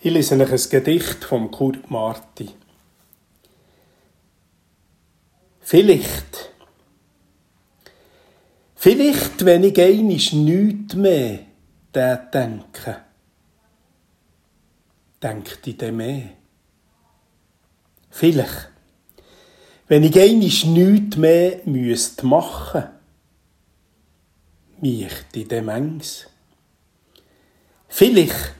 Ich lese euch ein Gedicht vom Kurt Marti. Vielleicht, vielleicht, wenn ich einisch nichts mehr denke, denkt ich dann mehr. Vielleicht, wenn ich einisch nichts mehr müsste machen, mich die Demenz. Vielleicht,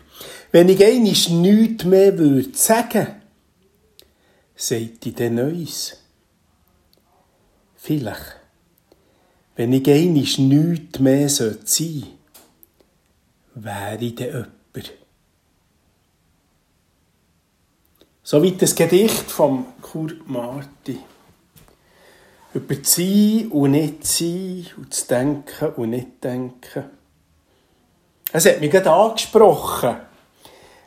wenn ich einisch nichts mehr würde sagen, sagt ich dann Neues. Vielleicht, wenn ich einisch nichts mehr sein sollte, wäre ich dann jemand. Soweit das Gedicht vom Kurt Marti. Über das Sein und nicht Sein und das Denken und nicht Denken. Es hat mich gerade angesprochen.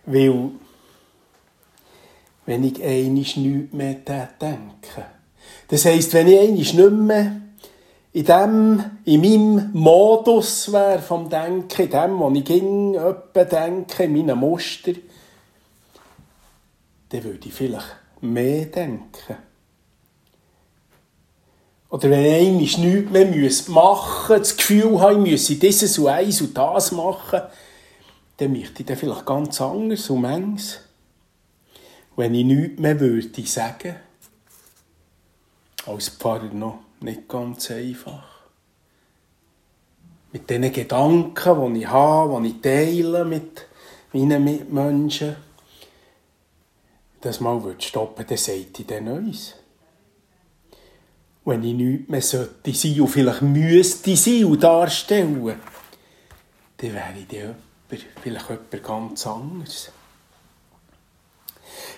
Weil, wenn ich einisch nichts mehr denke, das heisst, wenn ich einisch nicht mehr in dem, in meinem Modus wäre vom Denken, in dem, wo ich ging, denke, in meinen Muster, dann würde ich vielleicht mehr denken. Oder wenn ich einisch nichts mehr machen müsste, das Gefühl habe, ich müsse dieses und eins und das machen, dann möchte ich dann vielleicht ganz anders und manches. Wenn ich nichts mehr würde sagen, als Pfarrer noch nicht ganz einfach. Mit den Gedanken, die ich habe, die ich teile mit meinen Mitmenschen, das mal würde stoppen, dann sagt ich dann Neues. Wenn ich nichts mehr sollte sein und vielleicht müsste sein und darstellen, dann wäre ich dann vielleicht jemand ganz anderes.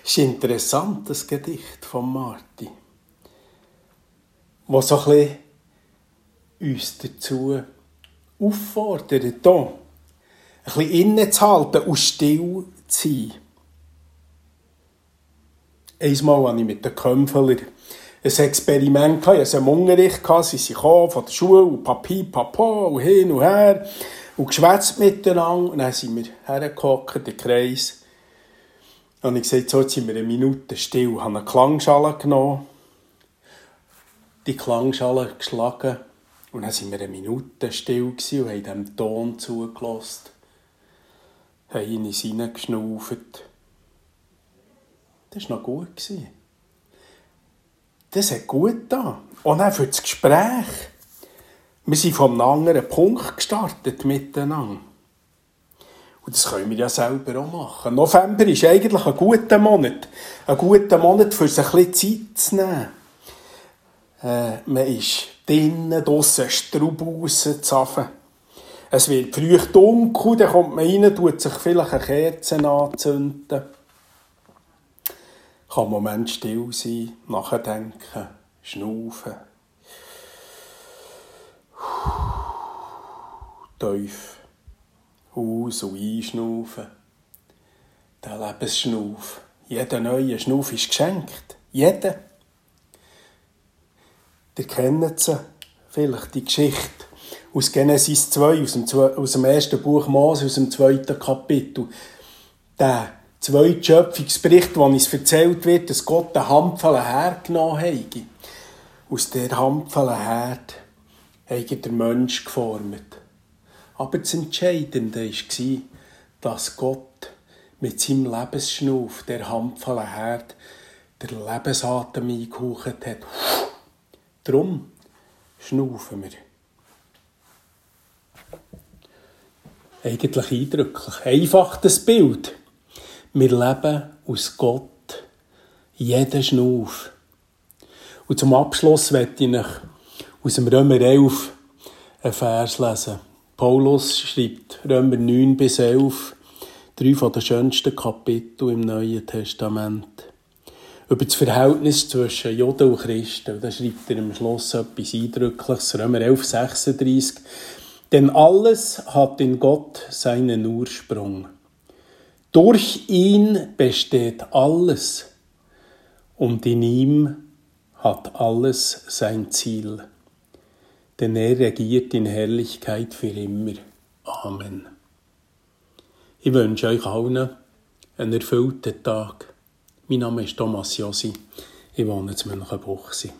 Es ist interessant, das Gedicht von Marti, das so uns dazu auffordert, hier ein bisschen innezuhalten und still zu sein. Einmal hatte ich mit den Kömpfelern ein Experiment, ich hatte einen Unterricht, sie kamen von der Schule und Papi, Papa und hin und her und geschwätzt miteinander. Und dann sind wir hergehockt, den Kreis. Und ich gesagt, so, sind wir eine Minute still. Ich habe eine Klangschale genommen, die Klangschale geschlagen. Und dann sind wir eine Minute still und haben dem Ton zugelassen. Haben in uns hineingeschnauft. Das war noch gut. Das hat gut getan. Und dann für das Gespräch. Wir sind von einem anderen Punkt gestartet miteinander. Und das können wir ja selber auch machen. November ist eigentlich ein guter Monat. Ein guter Monat, für sich ein bisschen Zeit zu nehmen. Äh, man ist drinnen, draussen Straub rauszuzaffen. Es wird früh dunkel, dann kommt man rein, tut sich vielleicht eine Kerze anzünden. Kann einen Moment still sein, nachdenken, schnaufen. Tief aus- und einschnaufen. Der Lebensschnauf. Jeder neue Schnauf ist geschenkt. Jeder. Ihr kennt sie vielleicht, die Geschichte aus Genesis 2, aus dem, aus dem ersten Buch Mose, aus dem zweiten Kapitel. Der zweite Schöpfungsbericht, wo uns erzählt wird, dass Gott den Handvoll hergenommen hat. Aus der Handvoll her hat der Mensch geformt. Aber das Entscheidende war, dass Gott mit seinem Lebensschnuf, der handvollen Herd, der Lebensatem eingehaucht hat. Drum schnaufen wir. Eigentlich eindrücklich. Einfach das Bild. Wir leben aus Gott. Jeden Schnauf. Und zum Abschluss möchte ich aus dem Römer 11 einen Vers lesen. Paulus schreibt Römer 9 bis 11, drei von den schönsten Kapitel im Neuen Testament. Über das Verhältnis zwischen Juden und Christen. Da schreibt er am Schluss etwas Eindrückliches, Römer 11, 36. Denn alles hat in Gott seinen Ursprung. Durch ihn besteht alles und in ihm hat alles sein Ziel denn er regiert in Herrlichkeit für immer. Amen. Ich wünsche euch allen einen erfüllten Tag. Mein Name ist Thomas Josi. Ich wohne in Münchenbuchsee.